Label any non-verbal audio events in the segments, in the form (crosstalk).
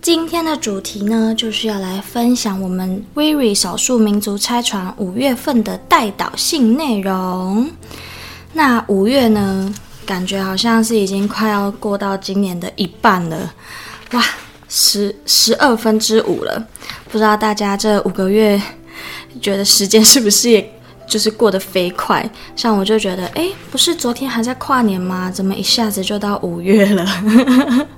今天的主题呢，就是要来分享我们 WIRI 少数民族拆船五月份的代导性内容。那五月呢，感觉好像是已经快要过到今年的一半了，哇，十十二分之五了。不知道大家这五个月觉得时间是不是也？就是过得飞快，像我就觉得，哎，不是昨天还在跨年吗？怎么一下子就到五月了？(laughs)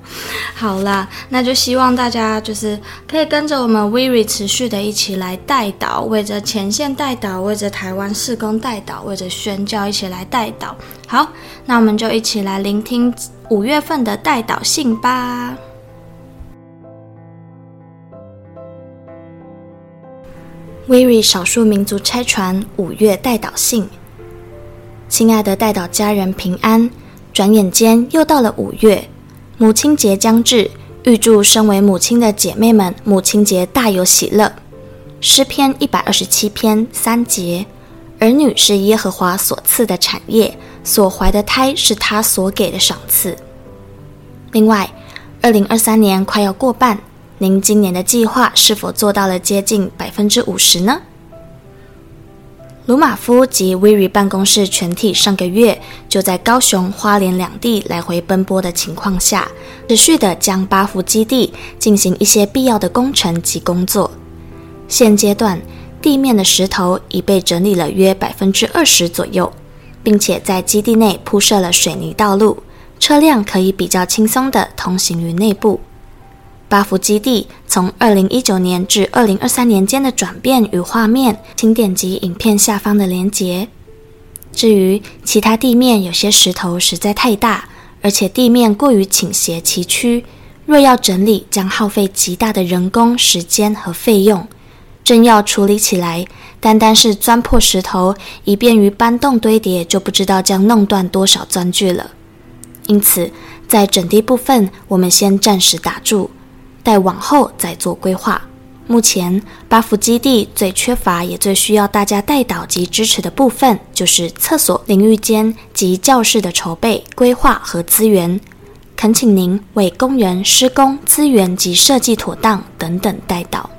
好啦，那就希望大家就是可以跟着我们 WIRI 持续的一起来代导，为着前线代导，为着台湾事工代导，为着宣教一起来代导。好，那我们就一起来聆听五月份的代导信吧。威瑞少数民族拆船五月代岛信，亲爱的代岛家人平安。转眼间又到了五月，母亲节将至，预祝身为母亲的姐妹们母亲节大有喜乐。诗篇一百二十七篇三节：儿女是耶和华所赐的产业，所怀的胎是他所给的赏赐。另外，二零二三年快要过半。您今年的计划是否做到了接近百分之五十呢？鲁玛夫及 WIRI 办公室全体上个月就在高雄、花莲两地来回奔波的情况下，持续的将八福基地进行一些必要的工程及工作。现阶段地面的石头已被整理了约百分之二十左右，并且在基地内铺设了水泥道路，车辆可以比较轻松的通行于内部。八福基地从二零一九年至二零二三年间的转变与画面，请点击影片下方的链接。至于其他地面，有些石头实在太大，而且地面过于倾斜崎岖，若要整理，将耗费极大的人工时间和费用。真要处理起来，单单是钻破石头，以便于搬动堆叠，就不知道将弄断多少钻具了。因此，在整地部分，我们先暂时打住。待往后再做规划。目前八福基地最缺乏也最需要大家带导及支持的部分，就是厕所、淋浴间及教室的筹备、规划和资源。恳请您为工人、施工、资源及设计妥当等等带导。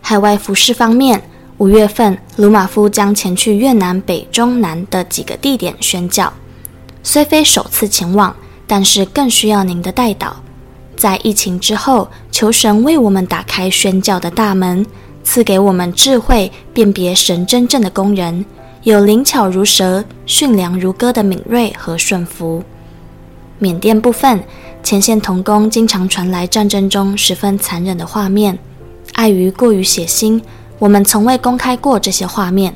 海外服饰方面，五月份鲁玛夫将前去越南北、中、南的几个地点宣教。虽非首次前往，但是更需要您的带导。在疫情之后，求神为我们打开宣教的大门，赐给我们智慧，辨别神真正的工人，有灵巧如蛇、驯良如鸽的敏锐和顺服。缅甸部分前线童工经常传来战争中十分残忍的画面，碍于过于血腥，我们从未公开过这些画面。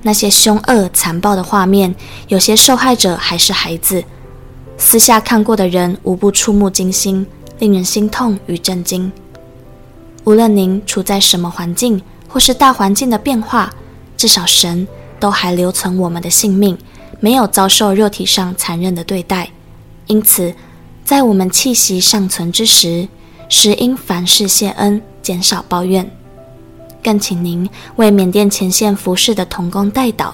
那些凶恶残暴的画面，有些受害者还是孩子，私下看过的人无不触目惊心。令人心痛与震惊。无论您处在什么环境，或是大环境的变化，至少神都还留存我们的性命，没有遭受肉体上残忍的对待。因此，在我们气息尚存之时，实应凡事谢恩，减少抱怨。更请您为缅甸前线服侍的同工代祷，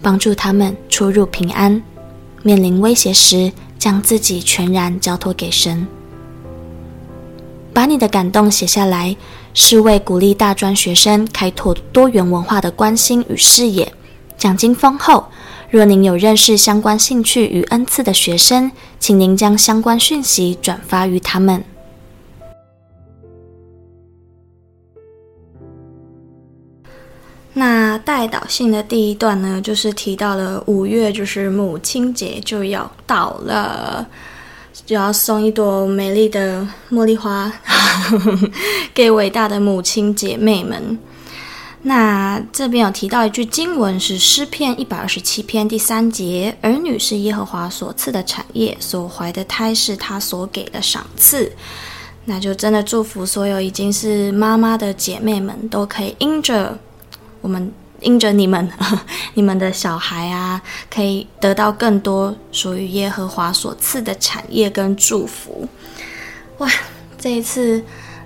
帮助他们出入平安。面临威胁时，将自己全然交托给神。把你的感动写下来，是为鼓励大专学生开拓多元文化的关心与视野，奖金丰厚。若您有认识相关兴趣与恩赐的学生，请您将相关讯息转发于他们。那代祷信的第一段呢，就是提到了五月，就是母亲节就要到了，就要送一朵美丽的茉莉花 (laughs) 给伟大的母亲姐妹们。那这边有提到一句经文，是诗篇一百二十七篇第三节：“儿女是耶和华所赐的产业，所怀的胎是他所给的赏赐。”那就真的祝福所有已经是妈妈的姐妹们，都可以因着。我们因着你们，(laughs) 你们的小孩啊，可以得到更多属于耶和华所赐的产业跟祝福。哇，这一次，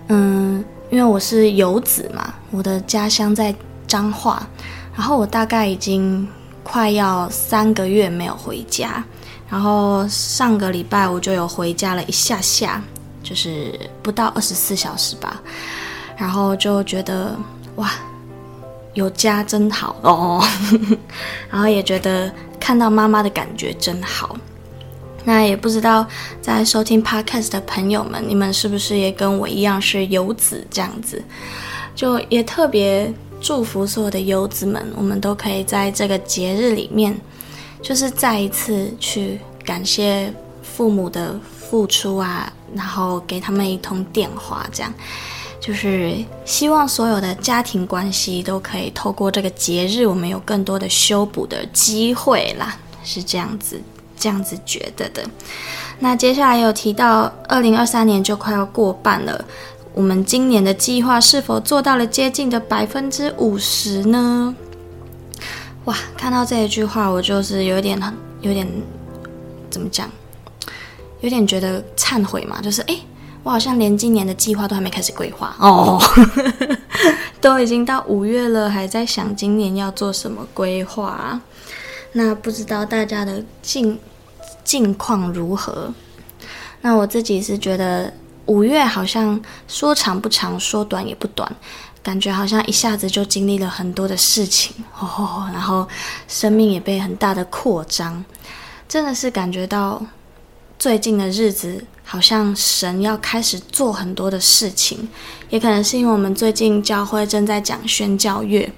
嗯，因为我是游子嘛，我的家乡在彰化，然后我大概已经快要三个月没有回家，然后上个礼拜我就有回家了一下下，就是不到二十四小时吧，然后就觉得哇。有家真好哦，(laughs) 然后也觉得看到妈妈的感觉真好。那也不知道在收听 Podcast 的朋友们，你们是不是也跟我一样是游子这样子？就也特别祝福所有的游子们，我们都可以在这个节日里面，就是再一次去感谢父母的付出啊，然后给他们一通电话这样。就是希望所有的家庭关系都可以透过这个节日，我们有更多的修补的机会啦，是这样子，这样子觉得的。那接下来有提到，二零二三年就快要过半了，我们今年的计划是否做到了接近的百分之五十呢？哇，看到这一句话，我就是有点很，有点怎么讲，有点觉得忏悔嘛，就是诶。我好像连今年的计划都还没开始规划。哦，(laughs) 都已经到五月了，还在想今年要做什么规划。那不知道大家的近近况如何？那我自己是觉得五月好像说长不长，说短也不短，感觉好像一下子就经历了很多的事情。哦，然后生命也被很大的扩张，真的是感觉到最近的日子。好像神要开始做很多的事情，也可能是因为我们最近教会正在讲宣教月，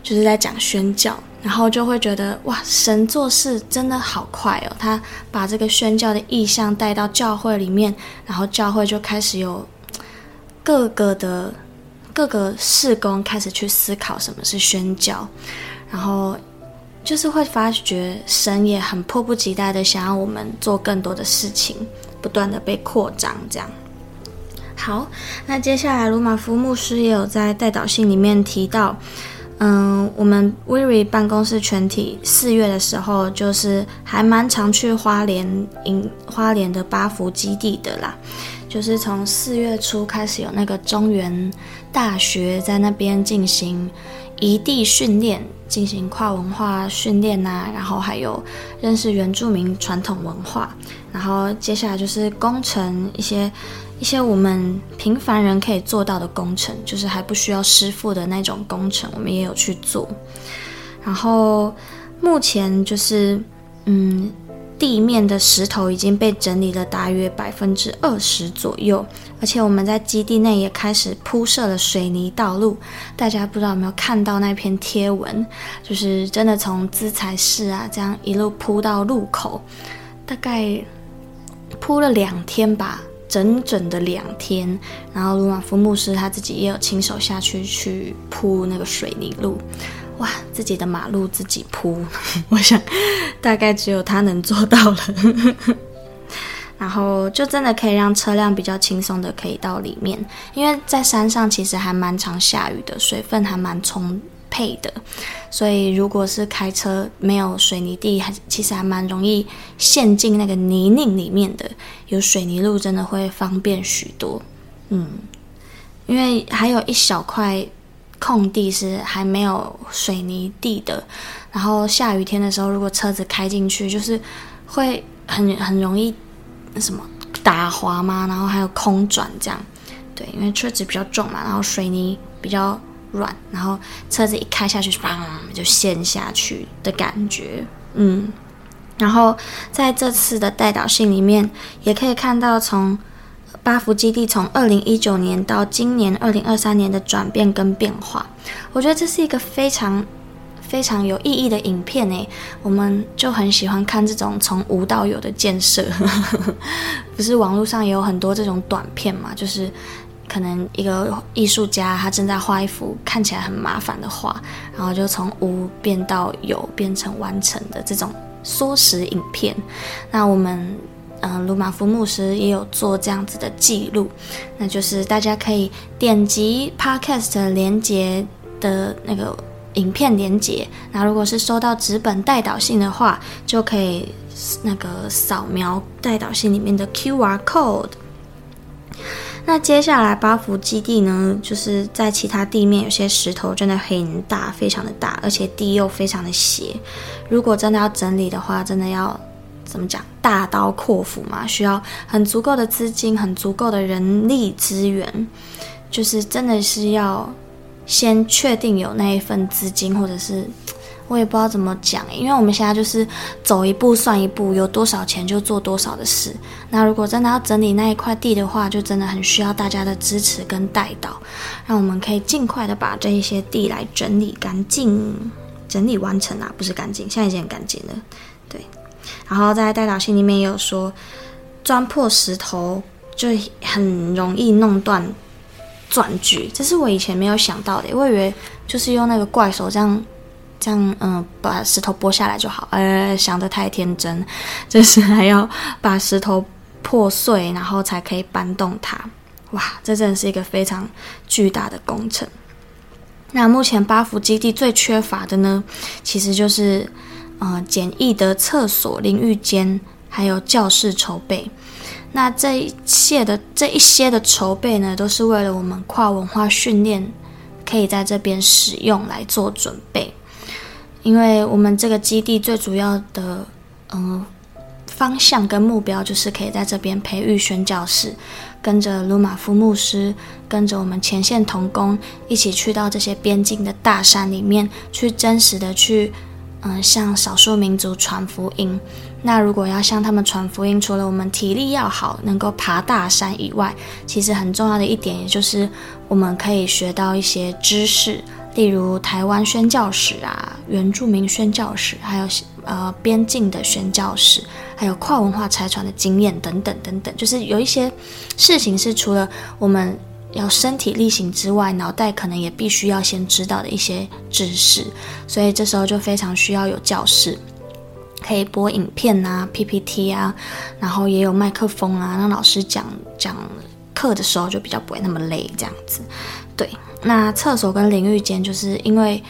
就是在讲宣教，然后就会觉得哇，神做事真的好快哦！他把这个宣教的意向带到教会里面，然后教会就开始有各个的各个事工开始去思考什么是宣教，然后就是会发觉神也很迫不及待的想要我们做更多的事情。不断的被扩张，这样。好，那接下来鲁马夫牧师也有在代祷信里面提到，嗯，我们 Weary 办公室全体四月的时候，就是还蛮常去花莲营花莲的八福基地的啦，就是从四月初开始有那个中原大学在那边进行移地训练。进行跨文化训练呐、然后还有认识原住民传统文化，然后接下来就是工程一些一些我们平凡人可以做到的工程，就是还不需要师傅的那种工程，我们也有去做。然后目前就是嗯。地面的石头已经被整理了大约百分之二十左右，而且我们在基地内也开始铺设了水泥道路。大家不知道有没有看到那篇贴文？就是真的从资材室啊，这样一路铺到路口，大概铺了两天吧，整整的两天。然后鲁马夫牧师他自己也有亲手下去去铺那个水泥路。哇，自己的马路自己铺，(laughs) 我想大概只有他能做到了。(laughs) 然后就真的可以让车辆比较轻松的可以到里面，因为在山上其实还蛮常下雨的，水分还蛮充沛的，所以如果是开车没有水泥地，还其实还蛮容易陷进那个泥泞里面的。有水泥路真的会方便许多。嗯，因为还有一小块。空地是还没有水泥地的，然后下雨天的时候，如果车子开进去，就是会很很容易什么打滑嘛，然后还有空转这样，对，因为车子比较重嘛，然后水泥比较软，然后车子一开下去，砰就陷下去的感觉，嗯。然后在这次的代导信里面，也可以看到从八福基地从二零一九年到今年二零二三年的转变跟变化。我觉得这是一个非常非常有意义的影片诶，我们就很喜欢看这种从无到有的建设。(laughs) 不是网络上也有很多这种短片嘛？就是可能一个艺术家他正在画一幅看起来很麻烦的画，然后就从无变到有，变成完成的这种。缩时影片，那我们嗯，鲁马夫牧师也有做这样子的记录，那就是大家可以点击 Podcast 连接的那个影片连接，那如果是收到纸本代导信的话，就可以那个扫描代导信里面的 QR code。那接下来八福基地呢，就是在其他地面有些石头真的很大，非常的大，而且地又非常的斜。如果真的要整理的话，真的要怎么讲？大刀阔斧嘛，需要很足够的资金，很足够的人力资源，就是真的是要先确定有那一份资金，或者是。我也不知道怎么讲，因为我们现在就是走一步算一步，有多少钱就做多少的事。那如果真的要整理那一块地的话，就真的很需要大家的支持跟带导，让我们可以尽快的把这一些地来整理干净，整理完成啊，不是干净，现在已经很干净了。对，然后在代导信里面也有说，钻破石头就很容易弄断钻具，这是我以前没有想到的，我以为就是用那个怪手这样。这样，嗯，把石头剥下来就好。呃，想得太天真，就是还要把石头破碎，然后才可以搬动它。哇，这真的是一个非常巨大的工程。那目前八福基地最缺乏的呢，其实就是，呃，简易的厕所、淋浴间，还有教室筹备。那这一切的这一些的筹备呢，都是为了我们跨文化训练可以在这边使用来做准备。因为我们这个基地最主要的嗯方向跟目标，就是可以在这边培育宣教士，跟着鲁玛夫牧师，跟着我们前线同工一起去到这些边境的大山里面，去真实的去嗯向少数民族传福音。那如果要向他们传福音，除了我们体力要好，能够爬大山以外，其实很重要的一点，也就是我们可以学到一些知识。例如台湾宣教史啊，原住民宣教史，还有呃边境的宣教史，还有跨文化差传的经验等等等等，就是有一些事情是除了我们要身体力行之外，脑袋可能也必须要先知道的一些知识，所以这时候就非常需要有教室，可以播影片啊、PPT 啊，然后也有麦克风啊，让老师讲讲课的时候就比较不会那么累，这样子，对。那厕所跟淋浴间，就是因为，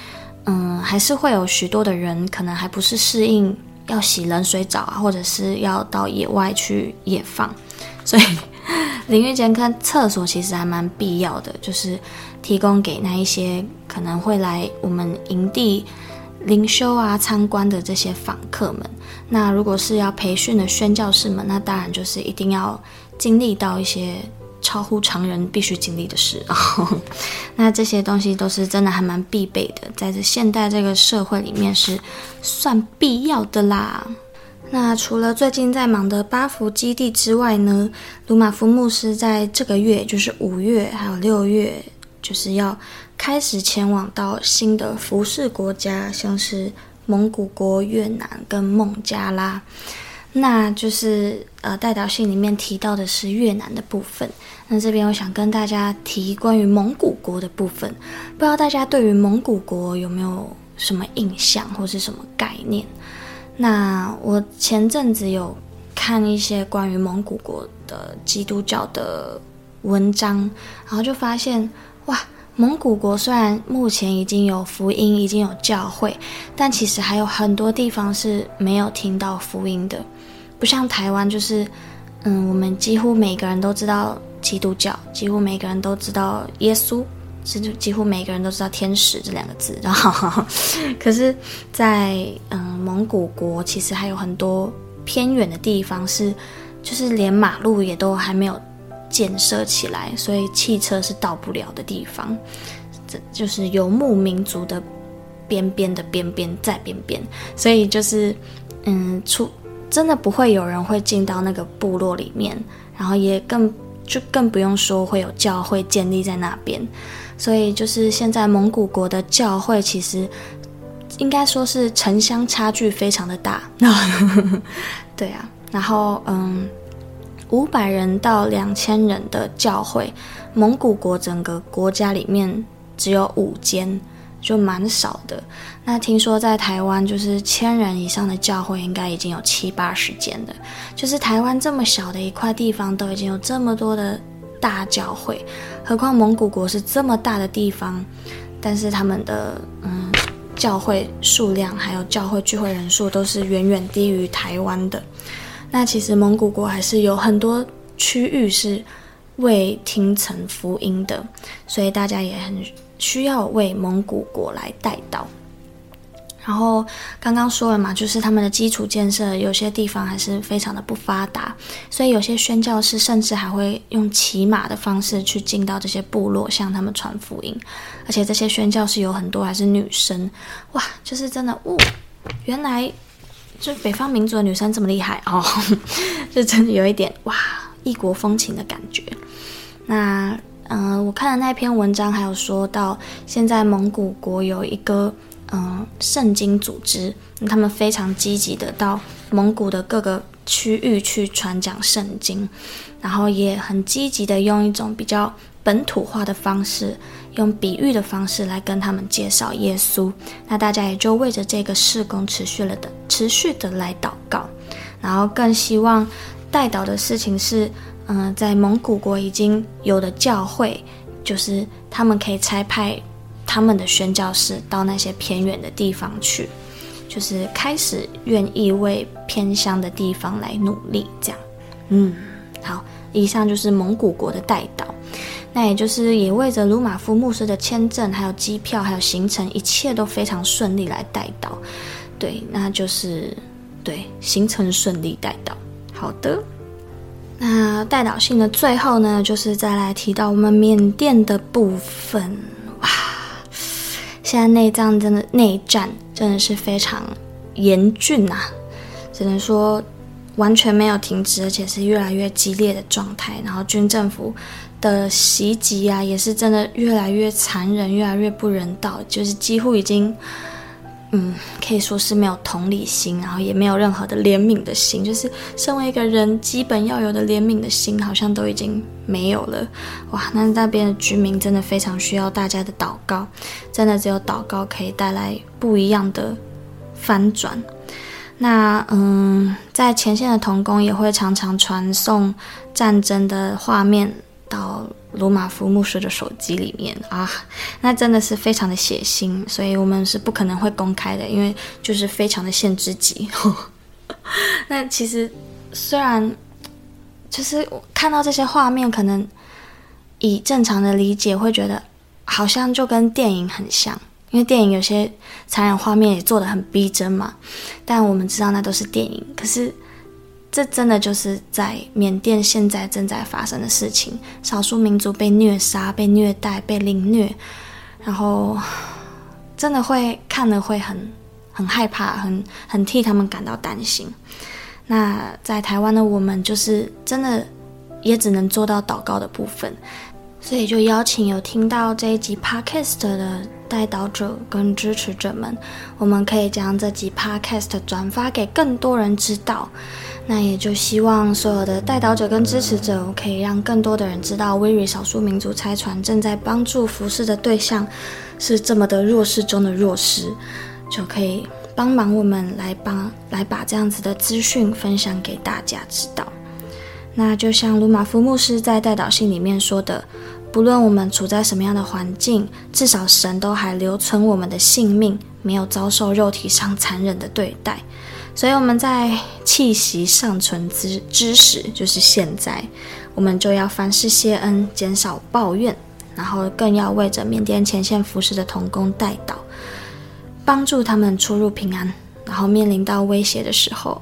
嗯，还是会有许多的人可能还不是适应要洗冷水澡啊，或者是要到野外去野放，所以 (laughs) 淋浴间跟厕所其实还蛮必要的，就是提供给那一些可能会来我们营地灵修啊、参观的这些访客们。那如果是要培训的宣教士们，那当然就是一定要经历到一些。超乎常人必须经历的事哦，(laughs) 那这些东西都是真的还蛮必备的，在这现代这个社会里面是算必要的啦。那除了最近在忙的巴福基地之外呢，鲁马夫牧师在这个月，就是五月还有六月，就是要开始前往到新的服饰国家，像是蒙古国、越南跟孟加拉。那就是呃，代表信里面提到的是越南的部分。那这边我想跟大家提关于蒙古国的部分，不知道大家对于蒙古国有没有什么印象或是什么概念？那我前阵子有看一些关于蒙古国的基督教的文章，然后就发现哇，蒙古国虽然目前已经有福音，已经有教会，但其实还有很多地方是没有听到福音的。不像台湾，就是，嗯，我们几乎每个人都知道基督教，几乎每个人都知道耶稣，甚至几乎每个人都知道天使这两个字。(laughs) 然后，可是在，嗯蒙古国，其实还有很多偏远的地方是，就是连马路也都还没有建设起来，所以汽车是到不了的地方。这就是游牧民族的边边的边边在边边，所以就是嗯，出真的不会有人会进到那个部落里面，然后也更就更不用说会有教会建立在那边，所以就是现在蒙古国的教会其实应该说是城乡差距非常的大，(laughs) 对啊，然后嗯。五百人到两千人的教会，蒙古国整个国家里面只有五间，就蛮少的。那听说在台湾，就是千人以上的教会应该已经有七八十间了。就是台湾这么小的一块地方，都已经有这么多的大教会，何况蒙古国是这么大的地方，但是他们的嗯教会数量还有教会聚会人数都是远远低于台湾的。那其实蒙古国还是有很多区域是未听成福音的，所以大家也很需要为蒙古国来代祷。然后刚刚说了嘛，就是他们的基础建设有些地方还是非常的不发达，所以有些宣教士甚至还会用骑马的方式去进到这些部落向他们传福音，而且这些宣教士有很多还是女生，哇，就是真的，哦，原来。就北方民族的女生这么厉害哦，(laughs) 就真的 (laughs) 有一点哇，异国风情的感觉。那嗯、我看的那篇文章还有说到，现在蒙古国有一个嗯圣经组织，他们非常积极的到蒙古的各个区域去传讲圣经，然后也很积极的用一种比较本土化的方式。用比喻的方式来跟他们介绍耶稣，那大家也就为着这个事工持续了的持续的来祷告，然后更希望代祷的事情是，嗯、在蒙古国已经有的教会，就是他们可以差派他们的宣教士到那些偏远的地方去，就是开始愿意为偏乡的地方来努力，这样。嗯，好，以上就是蒙古国的代祷。那也就是也为着鲁马夫牧师的签证，还有机票，还有行程，一切都非常顺利来代祷。对，那就是对行程顺利代祷。好的，那代导信的最后呢，就是再来提到我们缅甸的部分。现在内战真的内战真的是非常严峻啊，只能说完全没有停止，而且是越来越激烈的状态。然后军政府。的袭击啊，也是真的越来越残忍，越来越不人道，就是几乎已经，嗯，可以说是没有同理心，然后也没有任何的怜悯的心，就是身为一个人基本要有的怜悯的心，好像都已经没有了。哇，那那边的居民真的非常需要大家的祷告，真的只有祷告可以带来不一样的翻转。那嗯，在前线的童工也会常常传送战争的画面。到鲁马夫牧师的手机里面啊，那真的是非常的血腥，所以我们是不可能会公开的，因为就是非常的限制级。(laughs) 那其实虽然就是看到这些画面，可能以正常的理解会觉得好像就跟电影很像，因为电影有些残忍画面也做的很逼真嘛，但我们知道那都是电影，可是。这真的就是在缅甸现在正在发生的事情，少数民族被虐杀、被虐待、被凌虐，然后 (sighs) 真的会看了会很很害怕，很很替他们感到担心。那在台湾的我们，就是真的也只能做到祷告的部分，所以就邀请有听到这一集 Podcast 的代祷者跟支持者们，我们可以将这集 Podcast 转发给更多人知道。那也就希望所有的代祷者跟支持者，可以让更多的人知道，WIRI 少数民族差传正在帮助服侍的对象是这么的弱势中的弱势，就可以帮忙我们来帮来把这样子的资讯分享给大家知道。那就像鲁玛夫牧师在代祷信里面说的，不论我们处在什么样的环境，至少神都还留存我们的性命，没有遭受肉体上残忍的对待。所以我们在气息尚存之之时，就是现在，我们就要凡事谢恩，减少抱怨，然后更要为着缅甸前线服侍的同工代祷，帮助他们出入平安。然后面临到威胁的时候，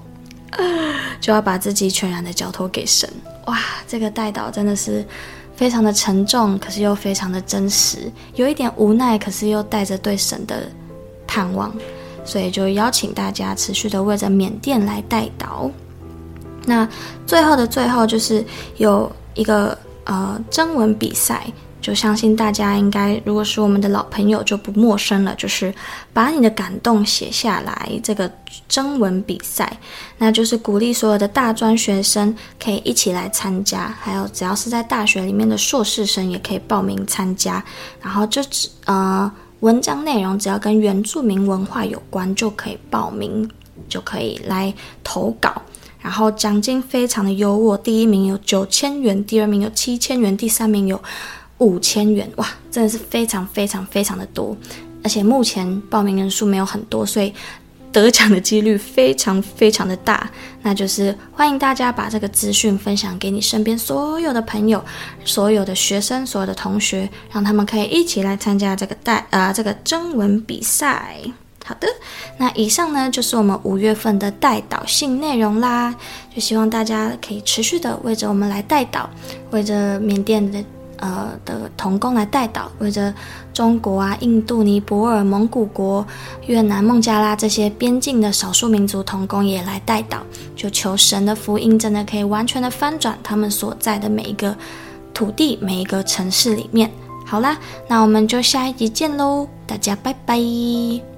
就要把自己全然的交托给神。哇，这个代祷真的是非常的沉重，可是又非常的真实，有一点无奈，可是又带着对神的盼望，所以就邀请大家持续的为着缅甸来代祷。那最后的最后，就是有一个呃征文比赛。就相信大家应该，如果是我们的老朋友就不陌生了，就是把你的感动写下来。这个征文比赛，那就是鼓励所有的大专学生可以一起来参加，还有只要是在大学里面的硕士生也可以报名参加。然后就只呃文章内容只要跟原住民文化有关就可以报名，就可以来投稿。然后奖金非常的优渥，第一名有九千元，第二名有七千元，第三名有。五千元哇，真的是非常非常非常的多，而且目前报名人数没有很多，所以得奖的几率非常非常的大。那就是欢迎大家把这个资讯分享给你身边所有的朋友、所有的学生、所有的同学，让他们可以一起来参加这个代呃这个征文比赛。好的，那以上呢就是我们五月份的代导性内容啦，就希望大家可以持续的为着我们来代祷，为着缅甸的。呃的童工来代祷，或者中国啊、印度尼泊尔、蒙古国、越南、孟加拉这些边境的少数民族童工也来代祷，就求神的福音真的可以完全的翻转他们所在的每一个土地、每一个城市里面。好啦，那我们就下一集见喽，大家拜拜。